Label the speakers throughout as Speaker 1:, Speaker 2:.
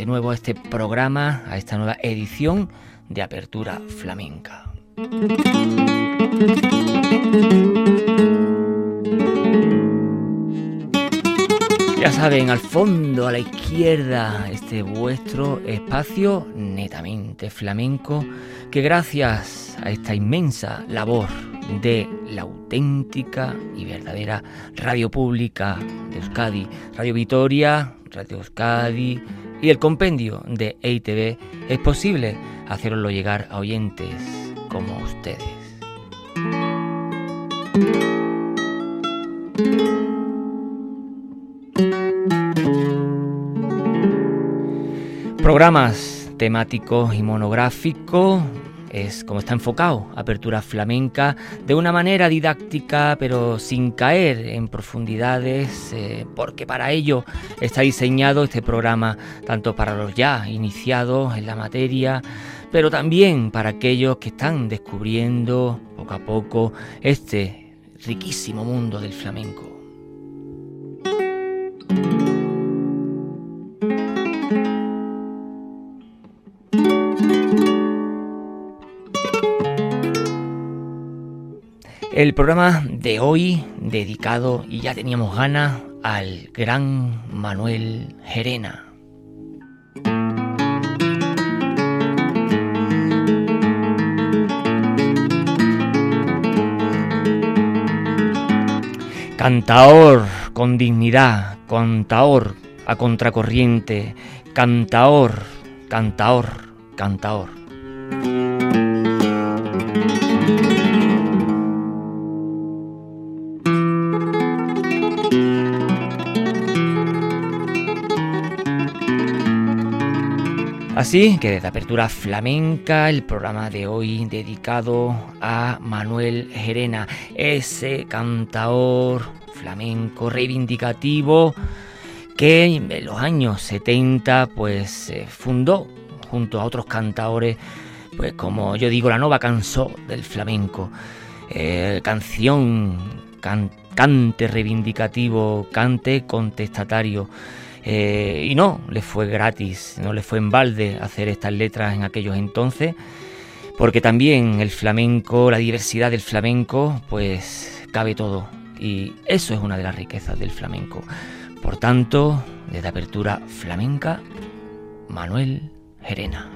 Speaker 1: De nuevo a este programa, a esta nueva edición de Apertura Flamenca. Ya saben, al fondo, a la izquierda, este vuestro espacio netamente flamenco, que gracias a esta inmensa labor de la auténtica y verdadera radio pública de Euskadi, Radio Vitoria, Radio Euskadi y el compendio de EITV, es posible hacerlo llegar a oyentes como ustedes. Programas temáticos y monográficos es como está enfocado, apertura flamenca, de una manera didáctica, pero sin caer en profundidades, eh, porque para ello está diseñado este programa, tanto para los ya iniciados en la materia, pero también para aquellos que están descubriendo poco a poco este riquísimo mundo del flamenco. El programa de hoy dedicado, y ya teníamos ganas, al gran Manuel Gerena. Cantaor con dignidad, cantaor a contracorriente, cantaor, cantaor, cantaor. Así que desde Apertura Flamenca, el programa de hoy dedicado a Manuel Gerena, ese cantaor flamenco reivindicativo que en los años 70 pues fundó junto a otros cantaores, pues como yo digo, la nueva canción del flamenco, eh, canción, cante reivindicativo, cante contestatario. Eh, y no le fue gratis, no le fue en balde hacer estas letras en aquellos entonces, porque también el flamenco, la diversidad del flamenco, pues cabe todo. Y eso es una de las riquezas del flamenco. Por tanto, desde apertura flamenca, Manuel Gerena.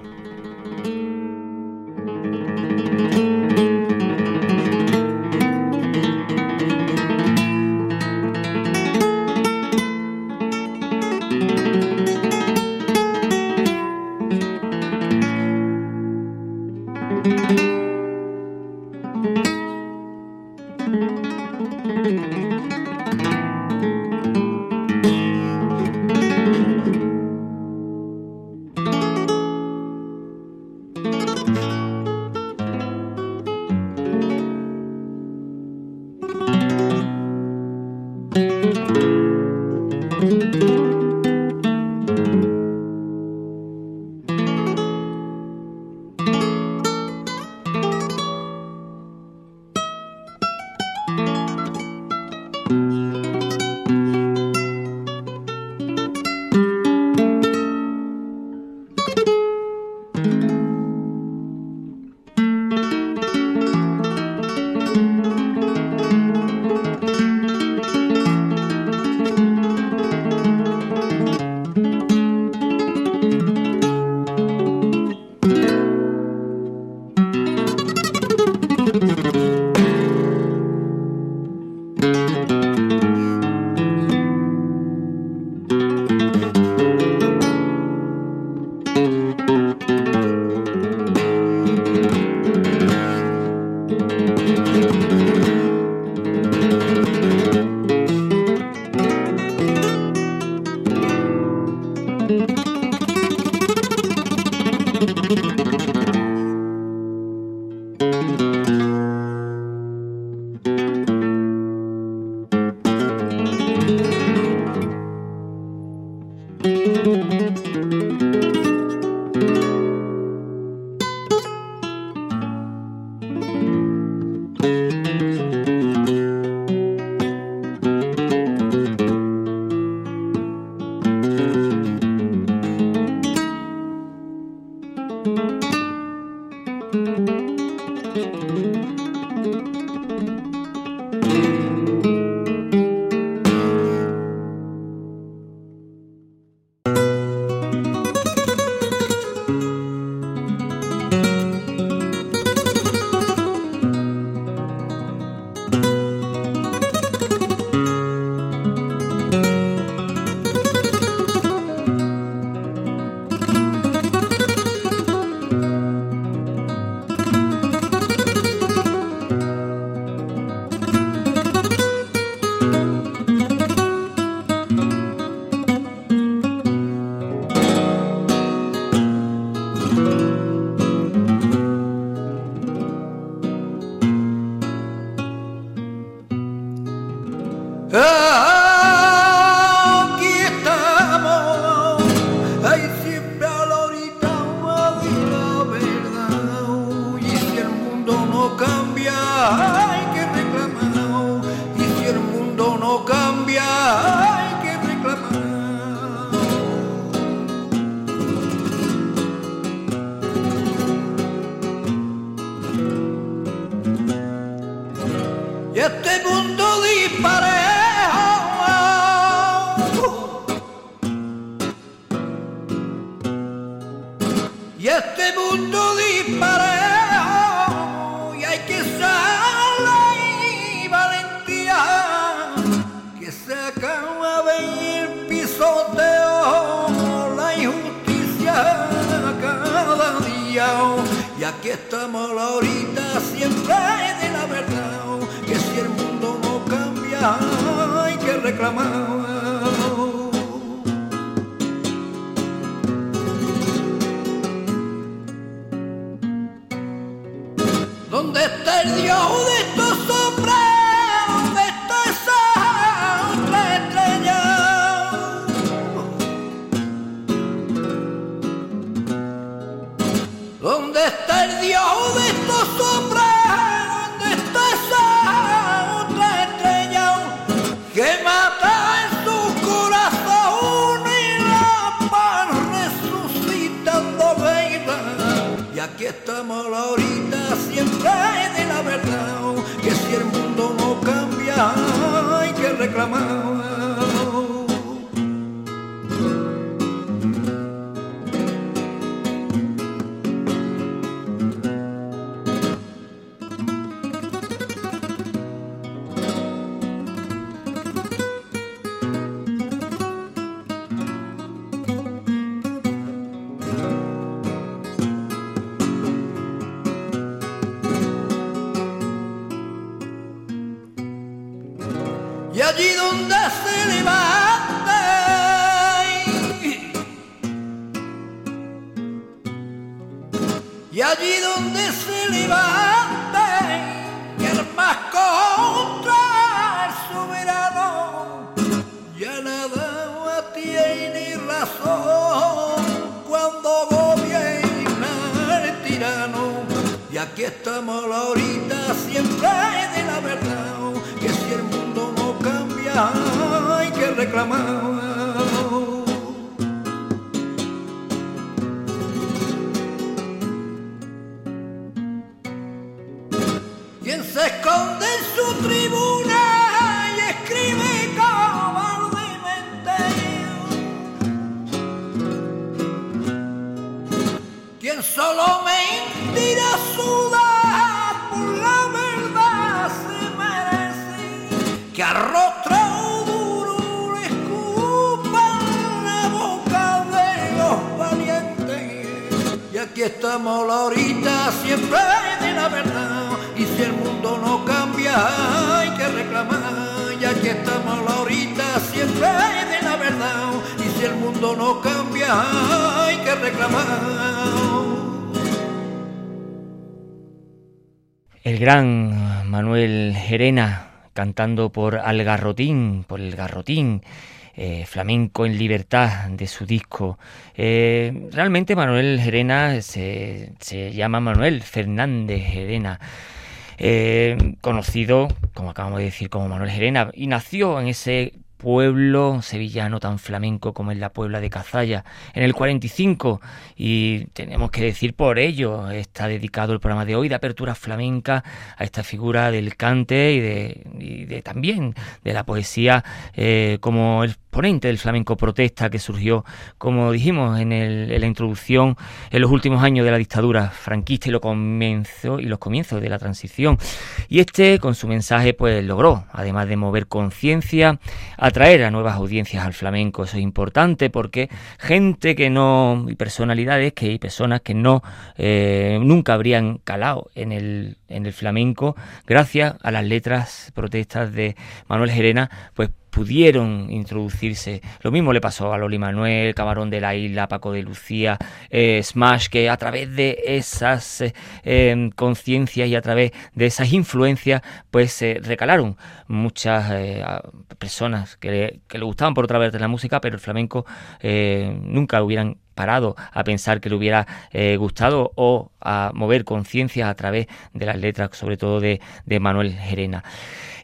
Speaker 1: El gran Manuel Gerena cantando por Algarrotín, por el Garrotín, eh, flamenco en libertad de su disco. Eh, realmente Manuel Gerena se, llama Manuel Fernández Gerena. Eh, conocido, como acabamos de decir, como Manuel Gerena, y nació en ese pueblo sevillano tan flamenco como es la Puebla de Cazalla en el 45 y tenemos que decir por ello está dedicado el programa de hoy de apertura flamenca a esta figura del cante y de, también de la poesía eh, como el ponente del flamenco protesta que surgió, como dijimos en, la introducción, en los últimos años de la dictadura franquista y, lo comienzo, y los comienzos de la transición. Y este, con su mensaje, pues logró, además de mover conciencia, atraer a nuevas audiencias al flamenco. Eso es importante porque gente que no, y personalidades que, y personas que no, eh, nunca habrían calado en el, en el flamenco, gracias a las letras protestas de Manuel Gerena, pues pudieron introducirse. Lo mismo le pasó a Loli Manuel, Camarón de la Isla, Paco de Lucía, eh, Smash, que a través de esas eh, em, conciencias y a través de esas influencias, pues se recalaron muchas eh, personas que le, gustaban por otra vez de la música, pero el flamenco nunca hubieran parado a pensar que le hubiera gustado o a mover conciencias a través de las letras, sobre todo de, de Manuel Gerena.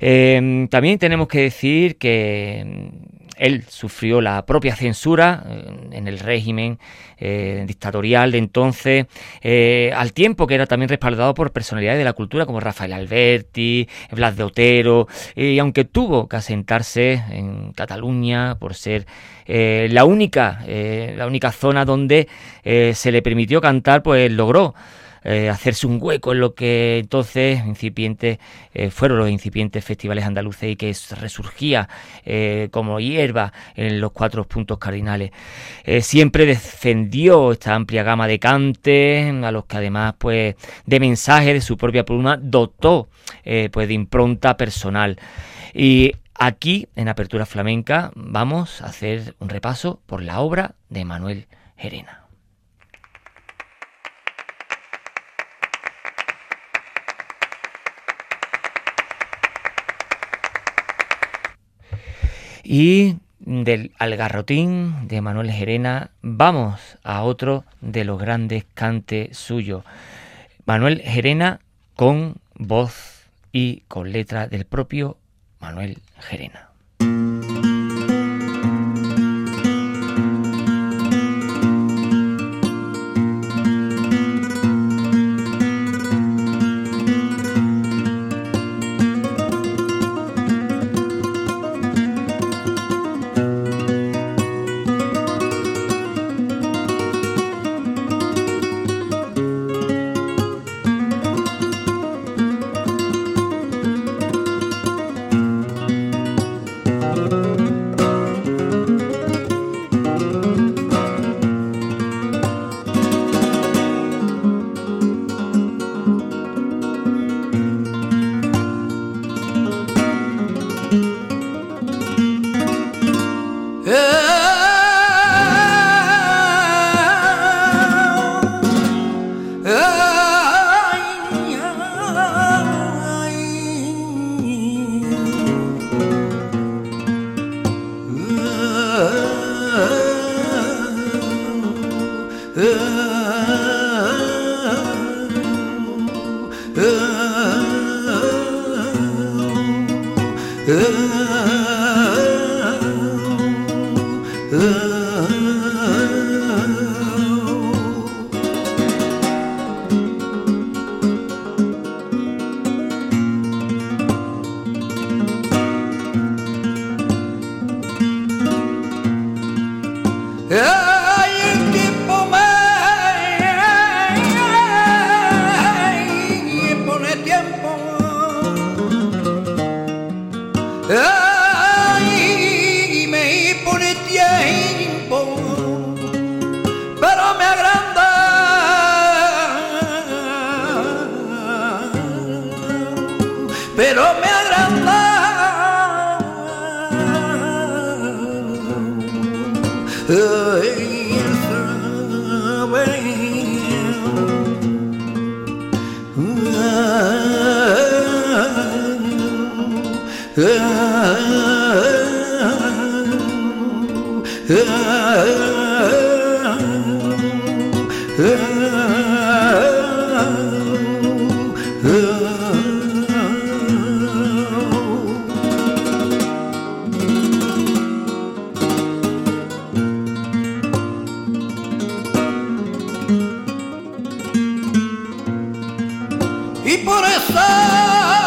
Speaker 1: Em, también tenemos que decir que mm, él sufrió la propia censura eh, en el régimen eh, dictatorial. De entonces, eh, al tiempo que era también respaldado por personalidades de la cultura como Rafael Alberti, Blas de Otero, y aunque tuvo que asentarse en Cataluña por ser la única la única zona donde se le permitió cantar, pues logró eh, hacerse un hueco en lo que entonces incipientes eh, fueron los incipientes festivales andaluces y que resurgía eh, como hierba en los cuatro puntos cardinales. siempre defendió esta amplia gama de cantes, a los que además pues de mensajes de su propia pluma dotó pues de impronta personal. Y aquí en Apertura Flamenca vamos a hacer un repaso por la obra de Manuel Gerena. Y del Algarrotín de Manuel Gerena vamos a otro de los grandes cantes suyos. Manuel Gerena con voz y con letra del propio Manuel Gerena.
Speaker 2: Manuel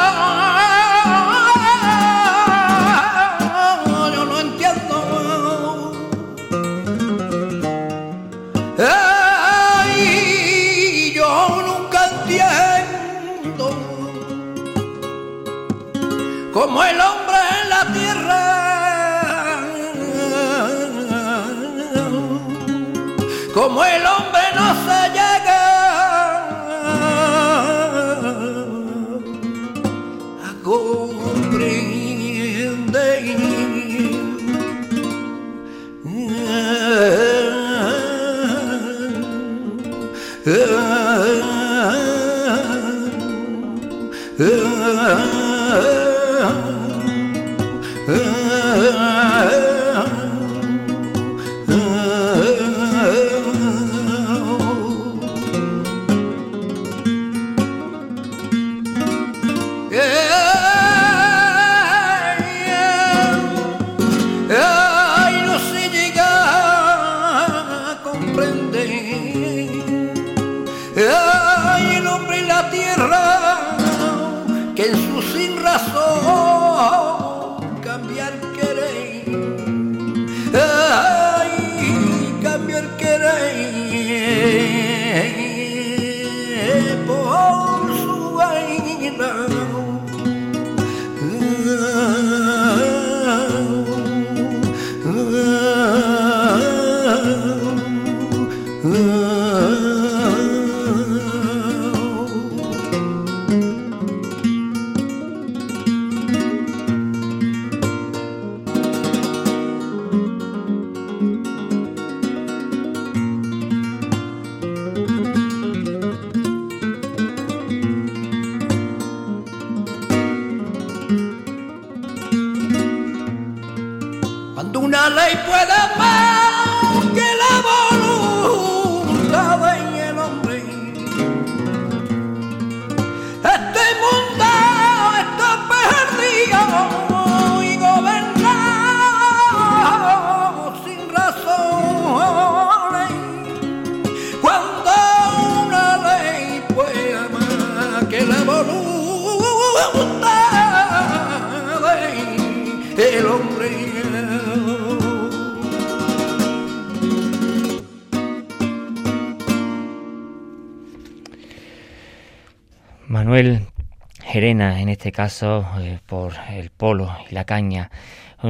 Speaker 2: caso eh, por el polo y la caña.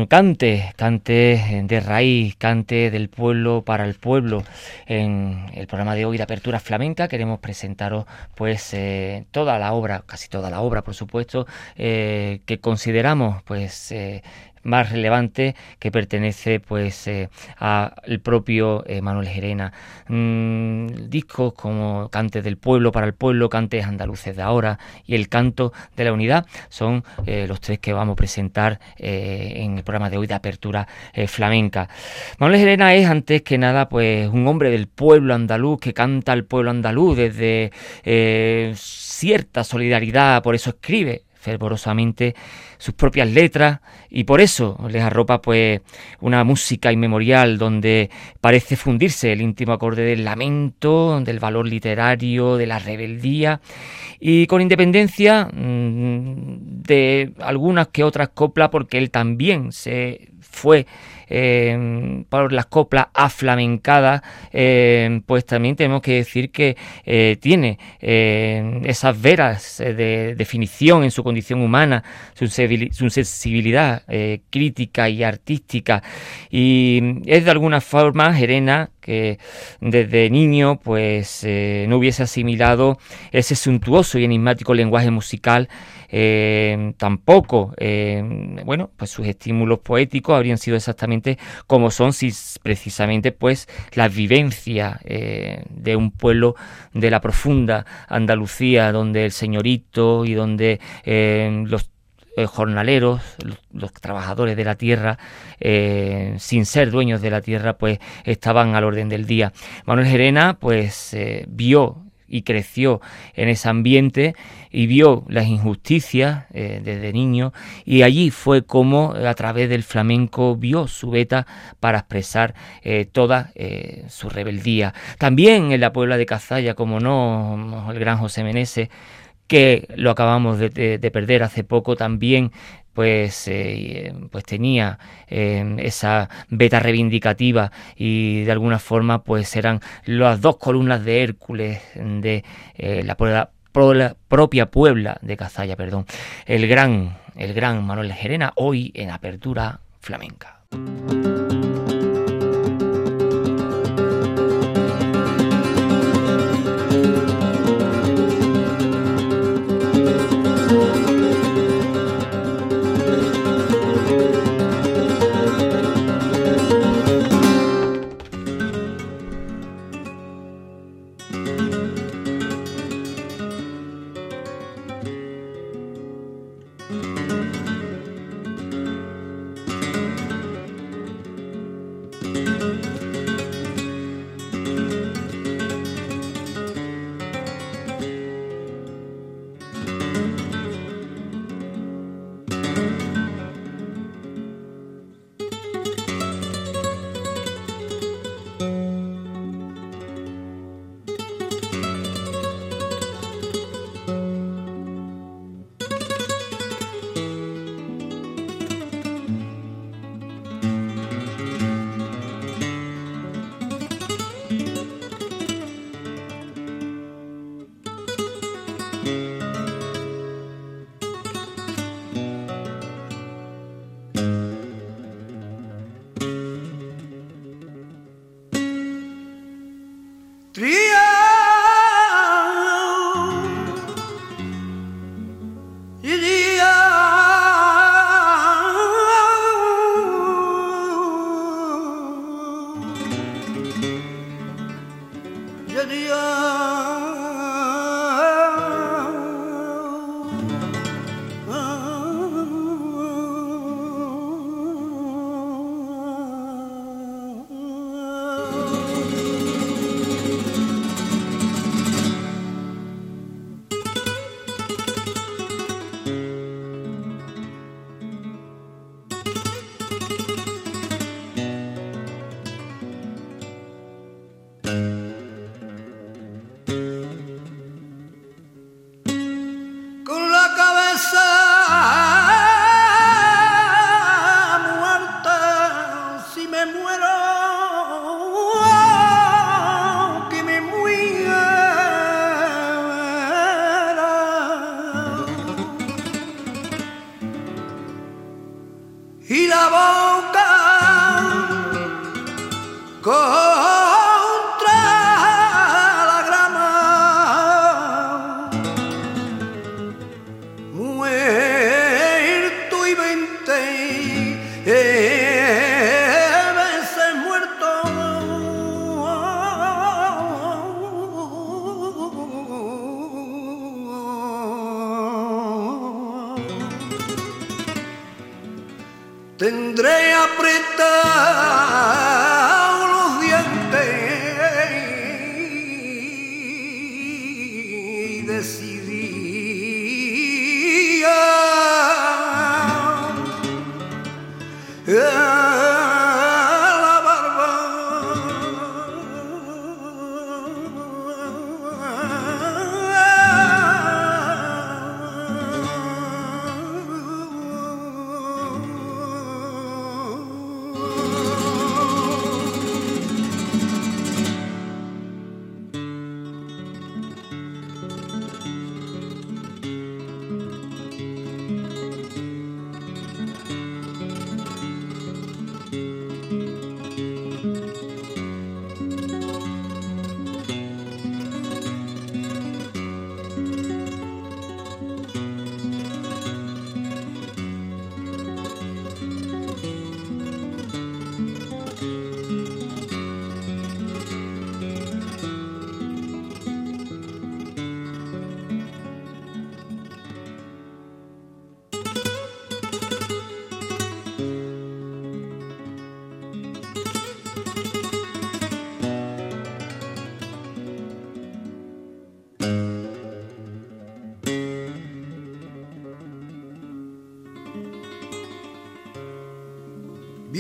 Speaker 2: Cante, cante de raíz, cante del pueblo para el pueblo. En el programa de hoy de Apertura Flamenca queremos presentaros pues eh, toda la obra, casi toda la obra por supuesto, eh, que consideramos pues más relevante que pertenece pues eh, al propio eh, Manuel Gerena. Mm, discos como Cantes del Pueblo para el Pueblo, Cantes Andaluces de Ahora y El Canto de la Unidad son eh, los tres que vamos a presentar en el programa de hoy de Apertura Flamenca. Manuel Gerena es antes que nada pues un hombre del pueblo andaluz que canta al pueblo andaluz desde cierta solidaridad, por eso escribe fervorosamente sus propias letras y por eso les arropa pues una música inmemorial donde parece fundirse el íntimo acorde del lamento, del valor literario, de la rebeldía y con independencia mm, de algunas que otras coplas porque él también se fue eh, por las coplas aflamencadas, eh, pues también tenemos que decir que eh, tiene esas veras de definición en su condición humana, su, sensibilidad crítica y artística, y es de alguna forma Gerena que desde niño pues no hubiese asimilado ese suntuoso y enigmático lenguaje musical eh, tampoco, eh, bueno, pues sus estímulos poéticos habrían sido exactamente como son si precisamente pues la vivencia eh, de un pueblo de la profunda Andalucía, donde el señorito y donde los eh, jornaleros, los, trabajadores de la tierra, eh, sin ser dueños de la tierra, pues estaban al orden del día. Manuel Gerena, pues vio y creció en ese ambiente y vio las injusticias desde niño y allí fue como a través del flamenco vio su beta para expresar toda su rebeldía. También en la Puebla de Cazalla, como no, el gran José Meneses, que lo acabamos de, perder hace poco también pues, eh, pues tenía eh, esa beta reivindicativa y de alguna forma pues eran las dos columnas de Hércules de eh, la, propia Puebla de Cazalla, perdón, el gran, el gran Manuel Gerena, hoy en Apertura Flamenca.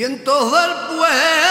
Speaker 2: Vientos del pueblo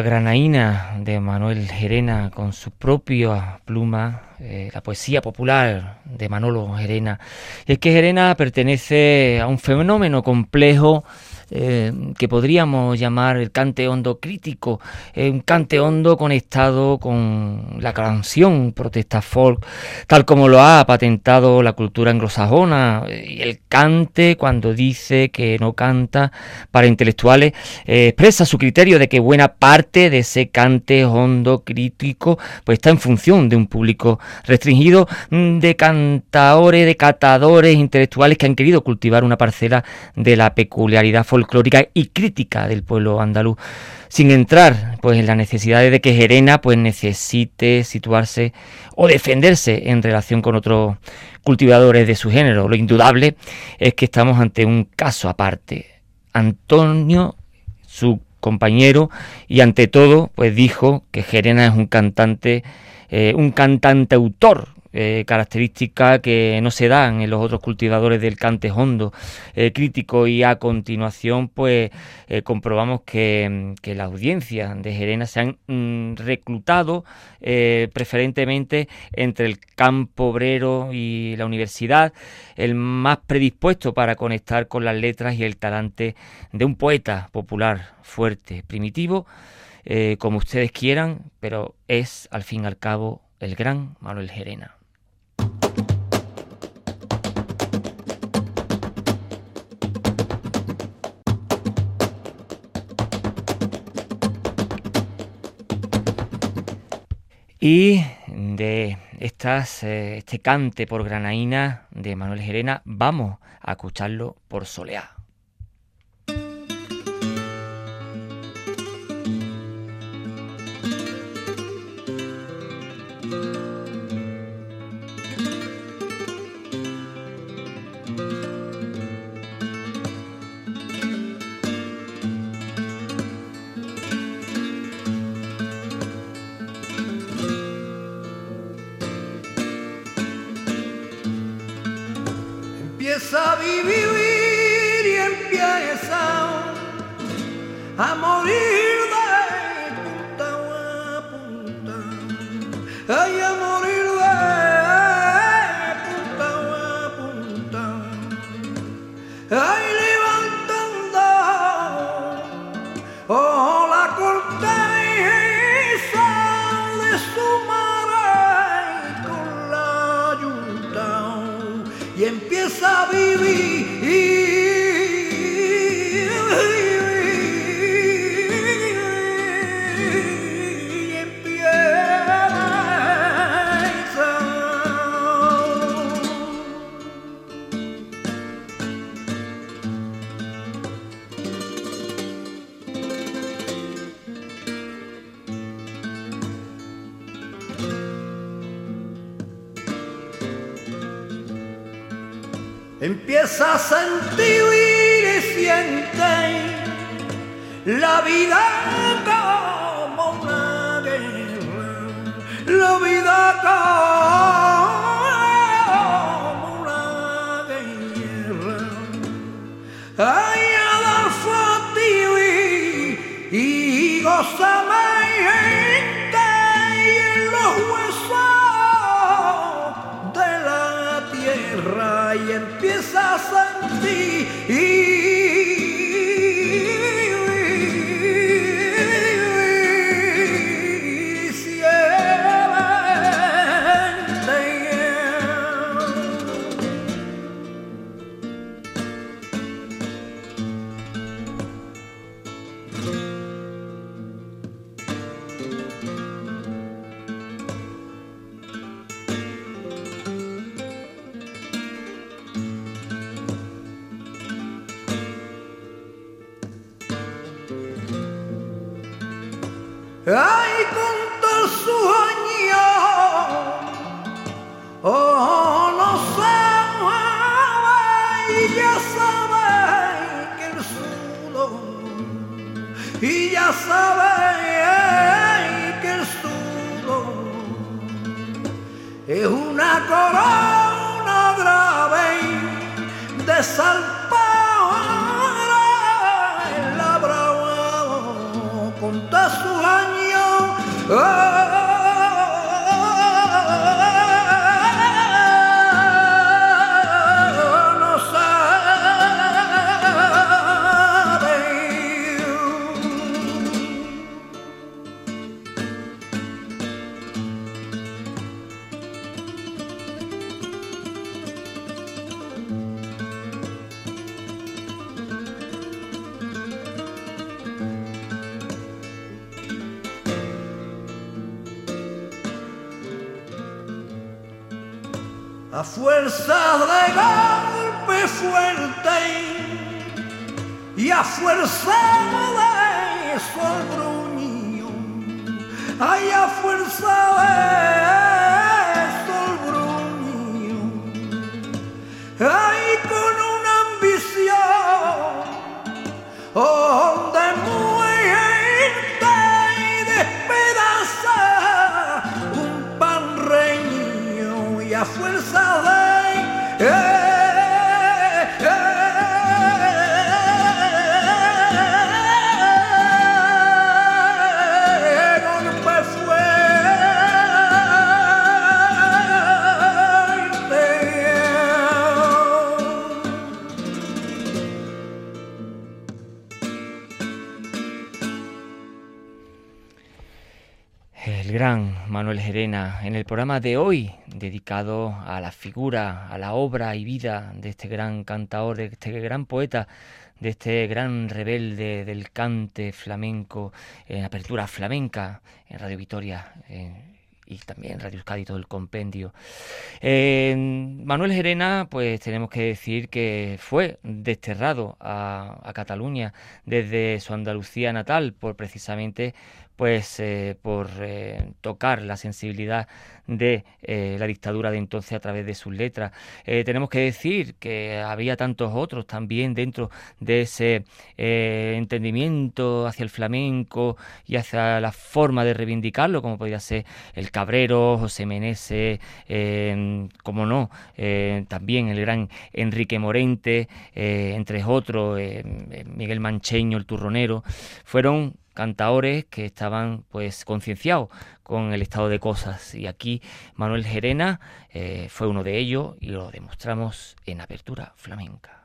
Speaker 1: granaína de Manuel Gerena con su propia pluma, eh, la poesía popular de Manolo Gerena. es que Gerena pertenece a un fenómeno complejo eh, que podríamos llamar el cante hondo crítico, eh, un cante hondo conectado con la canción protesta folk, tal como lo ha patentado la cultura anglosajona, y el cante cuando dice que no canta para intelectuales, eh, expresa su criterio de que buena parte de ese cante hondo crítico pues está en función de un público restringido mm, de cantaores, de catadores intelectuales que han querido cultivar una parcela de la peculiaridad folclórica y crítica del pueblo andaluz, sin entrar pues en las necesidades de que Gerena pues necesite situarse o defenderse en relación con otros cultivadores de su género. Lo indudable es que estamos ante un caso aparte. Antonio, su compañero, y ante todo, pues dijo que Gerena es un cantante, eh, un cantante autor eh, características que no se dan en los otros cultivadores del cante hondo eh, crítico y a continuación pues eh, comprobamos que, que las audiencias de Gerena se han mm, reclutado preferentemente entre el campo obrero y la universidad, el más predispuesto para conectar con las letras y el talante de un poeta popular fuerte, primitivo, como ustedes quieran, pero es al fin y al cabo el gran Manuel Gerena. Y de estas, eh, este cante por granaína de Manuel Gerena, vamos a escucharlo por soleá.
Speaker 2: Empieza a sentir y siente la vida como una guerra, la vida como fuerza de golpe fuerte y a fuerza de sol gruñido, ay a fuerza de
Speaker 1: Gerena en el programa de hoy, dedicado a la figura, a la obra y vida de este gran cantaor, de este gran poeta, de este gran rebelde del cante flamenco, en apertura flamenca, en Radio Vitoria. en- y también Radio Euskadi, todo el compendio. Eh, Manuel Gerena, pues tenemos que decir que fue desterrado a, a Cataluña desde su Andalucía natal por precisamente pues eh, por eh, tocar la sensibilidad de eh, la dictadura de entonces a través de sus letras. Tenemos que decir que había tantos otros también dentro de ese entendimiento hacia el flamenco y hacia la forma de reivindicarlo, como podría ser el Cabrero, José Meneses, eh, como no, también el gran Enrique Morente, entre otros, Miguel Mancheño, el turronero, fueron cantaores que estaban pues concienciados con el estado de cosas y aquí Manuel Gerena eh, fue uno de ellos y lo demostramos en Apertura Flamenca.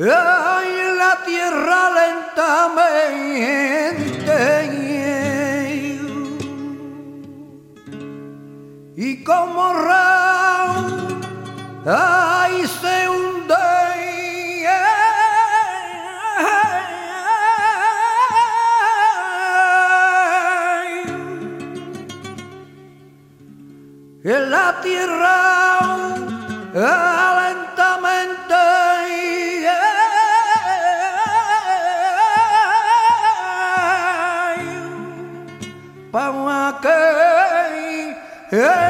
Speaker 2: Ay, la tierra lentamente y como Raúl ay se hunde en la tierra lentamente que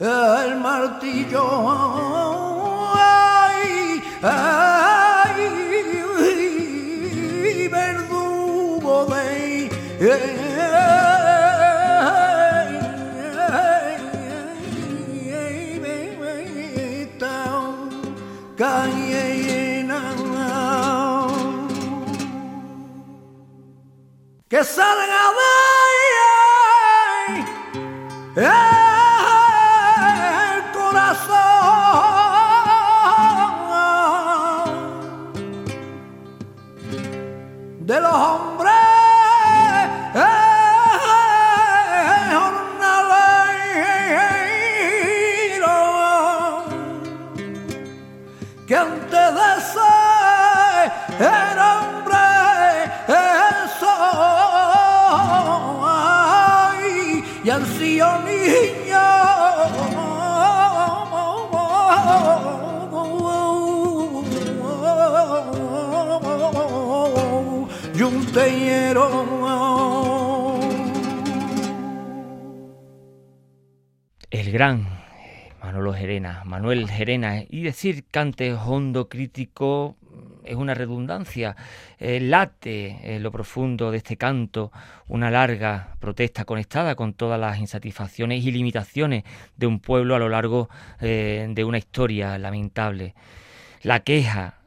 Speaker 2: el martillo que salga El
Speaker 1: gran Manolo Gerena, Manuel Gerena, y decir cante hondo crítico es una redundancia, eh, late en lo profundo de este canto una larga protesta conectada con todas las insatisfacciones y limitaciones de un pueblo a lo largo eh, de una historia lamentable. La queja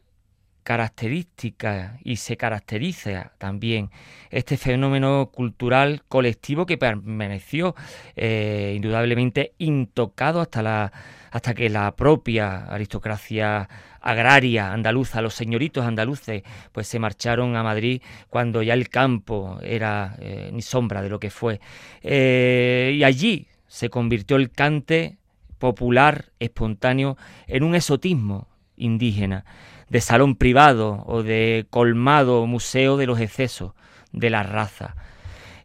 Speaker 1: característica y se caracteriza también este fenómeno cultural colectivo que permaneció eh, indudablemente intocado hasta la hasta que la propia aristocracia agraria andaluza, los señoritos andaluces, pues se marcharon a Madrid cuando ya el campo era eh, ni sombra de lo que fue. Eh, y allí se convirtió el cante popular, espontáneo, en un esotismo indígena, de salón privado o de colmado museo de los excesos de la raza.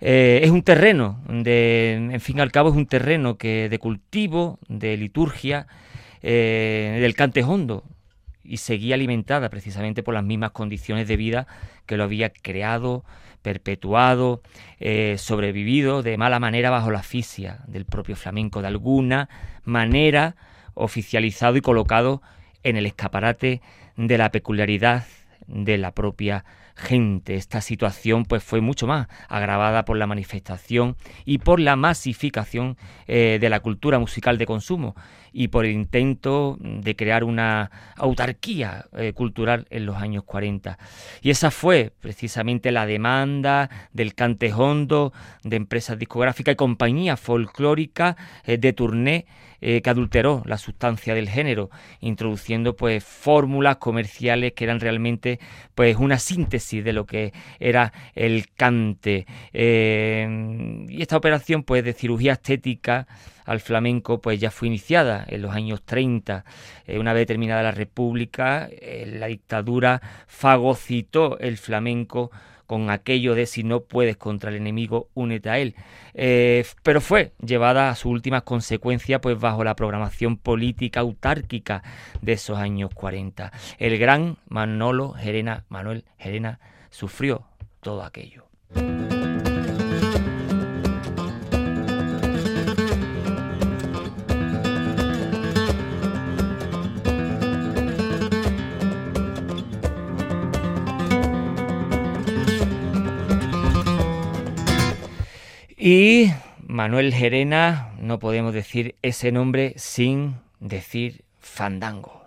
Speaker 1: Eh, es un terreno, de, en fin y al cabo es un terreno que de cultivo, de liturgia, eh, del cante hondo, y seguía alimentada precisamente por las mismas condiciones de vida que lo había creado, perpetuado, eh, sobrevivido de mala manera bajo la asfixia del propio flamenco, de alguna manera oficializado y colocado en el escaparate de la peculiaridad de la propia gente. Esta situación pues fue mucho más agravada por la manifestación y por la masificación eh, de la cultura musical de consumo y por el intento de crear una autarquía eh, cultural en los años 40. Y esa fue precisamente la demanda del cante hondo, de empresas discográficas y compañías folclóricas eh, de turné que adulteró la sustancia del género, introduciendo pues fórmulas comerciales que eran realmente pues una síntesis de lo que era el cante. y esta operación pues de cirugía estética al flamenco pues ya fue iniciada en los años 30. Eh, una vez terminada la República, eh, la dictadura fagocitó el flamenco con aquello de si no puedes contra el enemigo, únete a él. Eh, pero fue llevada a sus últimas consecuencias pues bajo la programación política autárquica de esos años 40. El gran Manolo Gerena, Manuel Gerena, sufrió todo aquello. Y Manuel Gerena, no podemos decir ese nombre sin decir fandango.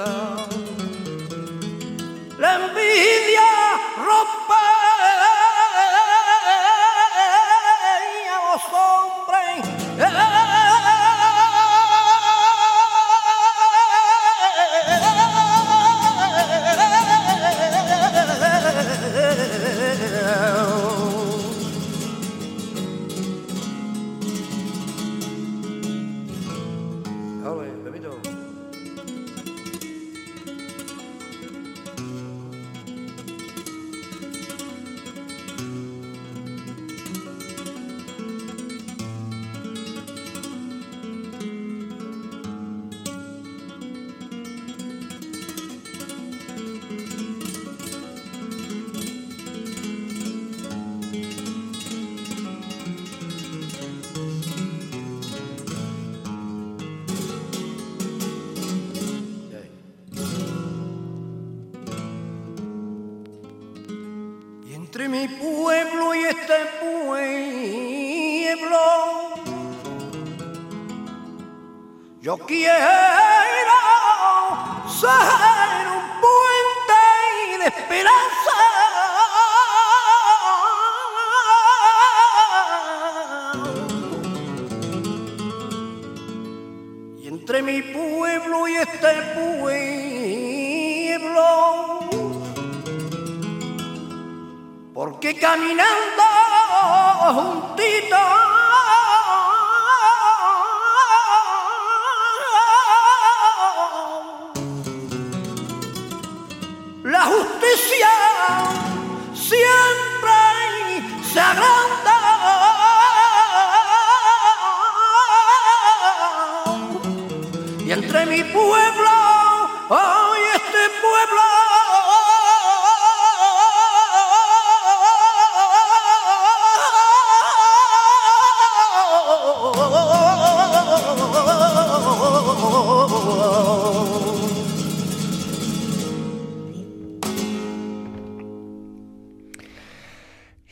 Speaker 2: Yo porque caminando juntito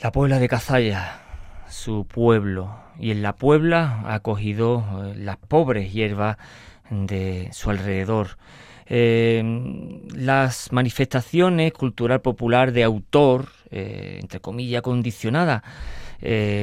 Speaker 1: La Puebla de Cazalla, su pueblo, y en la Puebla ha acogido eh, las pobres hierbas de su alrededor. Eh, las manifestaciones cultural popular de autor, eh, entre comillas, condicionada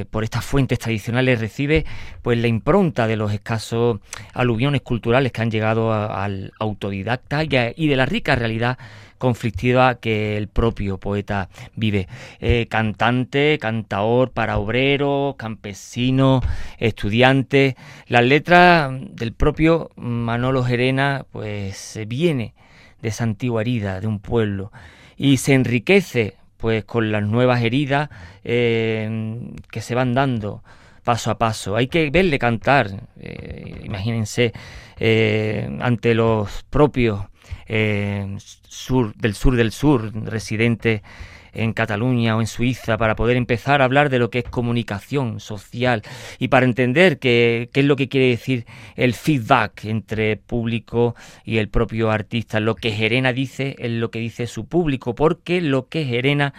Speaker 1: por estas fuentes tradicionales, recibe pues la impronta de los escasos aluviones culturales que han llegado al autodidacta y de la rica realidad conflictiva que el propio poeta vive. Eh, cantante, cantaor para obreros, campesinos, estudiantes. Las letras del propio Manolo Gerena pues se viene de esa antigua herida de un pueblo y se enriquece pues con las nuevas heridas eh, que se van dando paso a paso. Hay que verle cantar, eh, imagínense, ante los propios eh, sur, del sur del sur, residente en Cataluña o en Suiza para poder empezar a hablar de lo que es comunicación social y para entender qué, es lo que quiere decir el feedback entre público y el propio artista. Lo que Gerena dice es lo que dice su público, porque lo que Gerena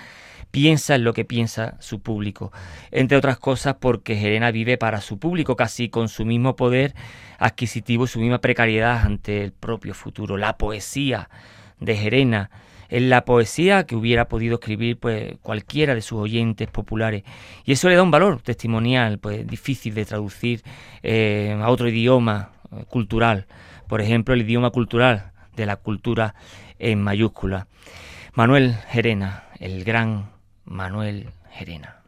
Speaker 1: piensa en lo que piensa su público. Entre otras cosas porque Gerena vive para su público, casi con su mismo poder adquisitivo y su misma precariedad ante el propio futuro. La poesía de Gerena es la poesía que hubiera podido escribir pues cualquiera de sus oyentes populares. Y eso le da un valor testimonial pues difícil de traducir eh, a otro idioma eh, cultural. Por ejemplo el idioma cultural de la cultura en mayúscula. Manuel Gerena el gran Manuel Gerena.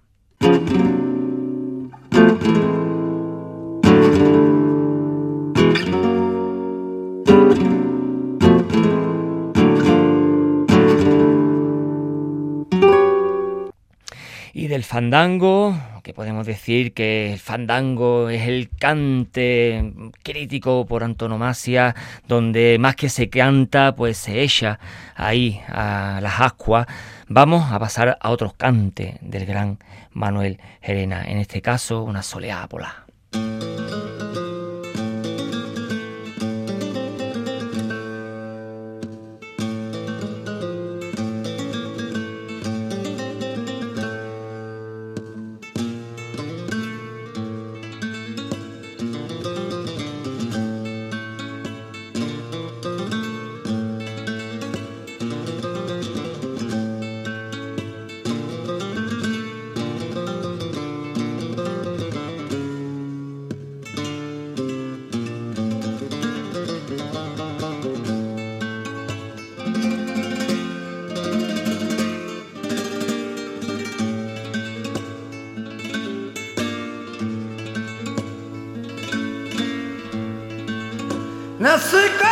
Speaker 1: Del fandango, que podemos decir que el fandango es el cante crítico por antonomasia, donde más que se canta, pues se echa ahí a las ascuas Vamos a pasar a otros cantes del gran Manuel Gerena, en este caso una soleá pola.
Speaker 2: Nasıka!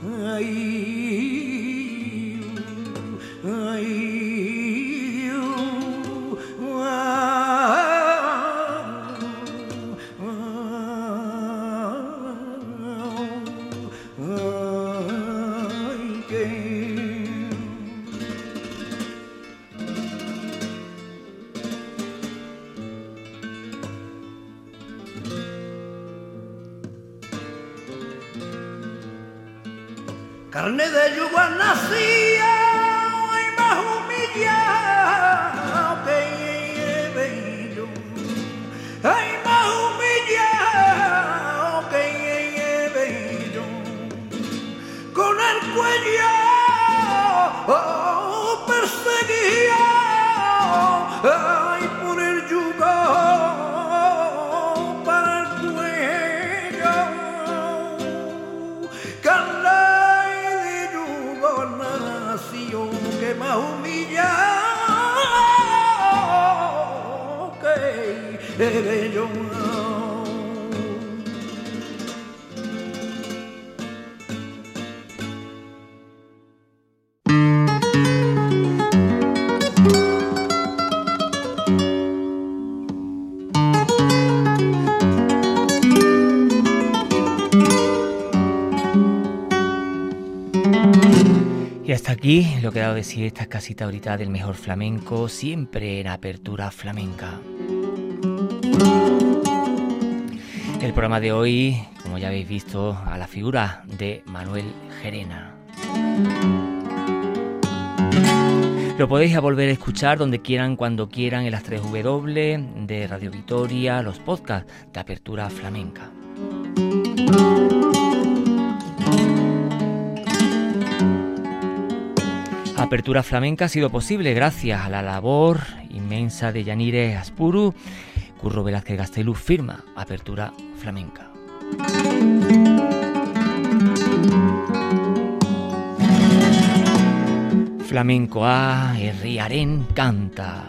Speaker 2: 可以 Y
Speaker 1: lo que he dado de decir esta casita ahorita del mejor flamenco, siempre en apertura flamenca. El programa de hoy, como ya habéis visto, a la figura de Manuel Gerena. Lo podéis volver a escuchar donde quieran, cuando quieran, en las 3W de Radio Vitoria, los podcasts de Apertura Flamenca. Apertura Flamenca ha sido posible gracias a la labor inmensa de Yanire Aspuru, Curro Velázquez Gastelú firma Apertura Flamenca. Flamenco A, Herriaren canta.